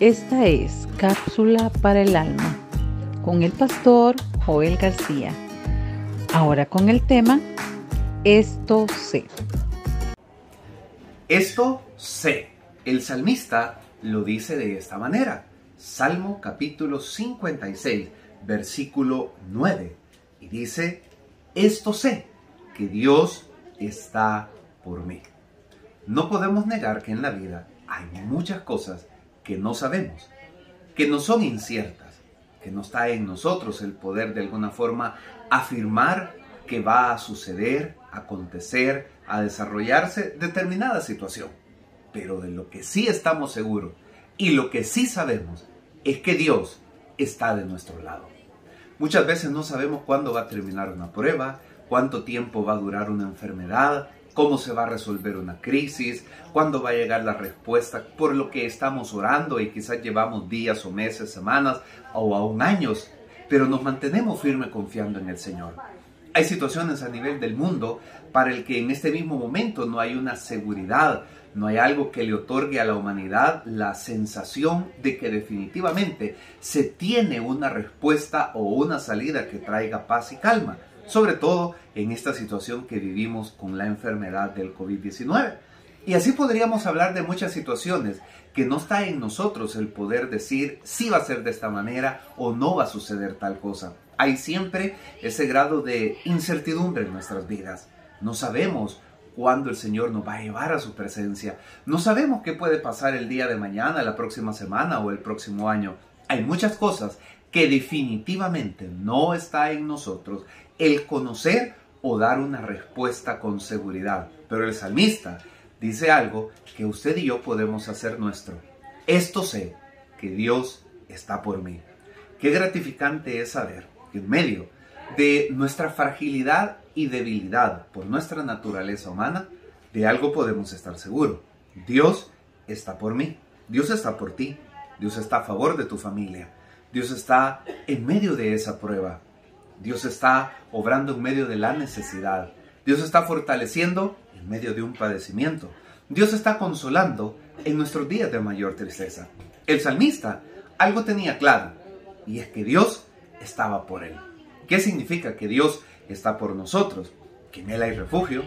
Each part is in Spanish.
Esta es Cápsula para el Alma con el pastor Joel García. Ahora con el tema Esto sé. Esto sé. El salmista lo dice de esta manera. Salmo capítulo 56, versículo 9. Y dice, esto sé, que Dios está por mí. No podemos negar que en la vida hay muchas cosas que no sabemos, que no son inciertas, que no está en nosotros el poder de alguna forma afirmar que va a suceder, acontecer, a desarrollarse determinada situación. Pero de lo que sí estamos seguros y lo que sí sabemos es que Dios está de nuestro lado. Muchas veces no sabemos cuándo va a terminar una prueba, cuánto tiempo va a durar una enfermedad, cómo se va a resolver una crisis, cuándo va a llegar la respuesta por lo que estamos orando y quizás llevamos días o meses, semanas o aún años, pero nos mantenemos firmes confiando en el Señor. Hay situaciones a nivel del mundo para el que en este mismo momento no hay una seguridad, no hay algo que le otorgue a la humanidad la sensación de que definitivamente se tiene una respuesta o una salida que traiga paz y calma sobre todo en esta situación que vivimos con la enfermedad del COVID-19. Y así podríamos hablar de muchas situaciones que no está en nosotros el poder decir si va a ser de esta manera o no va a suceder tal cosa. Hay siempre ese grado de incertidumbre en nuestras vidas. No sabemos cuándo el Señor nos va a llevar a su presencia. No sabemos qué puede pasar el día de mañana, la próxima semana o el próximo año. Hay muchas cosas que definitivamente no está en nosotros el conocer o dar una respuesta con seguridad. Pero el salmista dice algo que usted y yo podemos hacer nuestro. Esto sé que Dios está por mí. Qué gratificante es saber que en medio de nuestra fragilidad y debilidad por nuestra naturaleza humana, de algo podemos estar seguros. Dios está por mí. Dios está por ti. Dios está a favor de tu familia. Dios está en medio de esa prueba. Dios está obrando en medio de la necesidad. Dios está fortaleciendo en medio de un padecimiento. Dios está consolando en nuestros días de mayor tristeza. El salmista algo tenía claro y es que Dios estaba por él. ¿Qué significa que Dios está por nosotros? Que en Él hay refugio,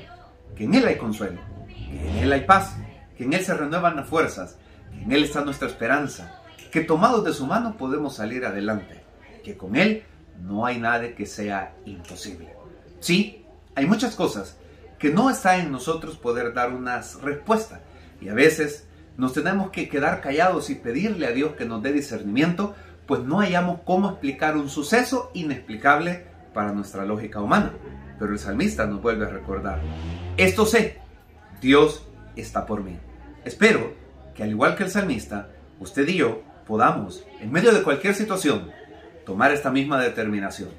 que en Él hay consuelo, que en Él hay paz, que en Él se renuevan las fuerzas, que en Él está nuestra esperanza, que tomados de su mano podemos salir adelante, que con Él no hay nada que sea imposible. Sí, hay muchas cosas que no está en nosotros poder dar una respuesta y a veces nos tenemos que quedar callados y pedirle a Dios que nos dé discernimiento, pues no hayamos cómo explicar un suceso inexplicable para nuestra lógica humana. Pero el salmista nos vuelve a recordar, esto sé, Dios está por mí. Espero que al igual que el salmista, usted y yo podamos, en medio de cualquier situación, tomar esta misma determinación.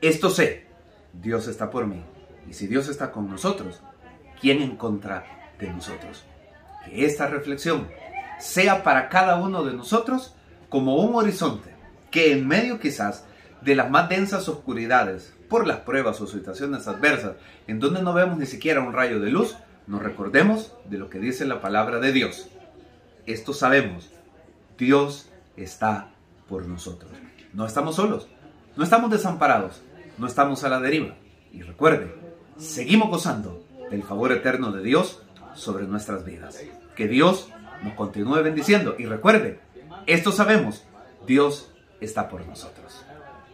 Esto sé, Dios está por mí. Y si Dios está con nosotros, ¿quién en contra de nosotros? Que esta reflexión sea para cada uno de nosotros como un horizonte que en medio quizás de las más densas oscuridades, por las pruebas o situaciones adversas, en donde no vemos ni siquiera un rayo de luz, nos recordemos de lo que dice la palabra de Dios. Esto sabemos, Dios está por nosotros. No estamos solos, no estamos desamparados, no estamos a la deriva. Y recuerde, seguimos gozando del favor eterno de Dios sobre nuestras vidas. Que Dios nos continúe bendiciendo. Y recuerde, esto sabemos, Dios está por nosotros.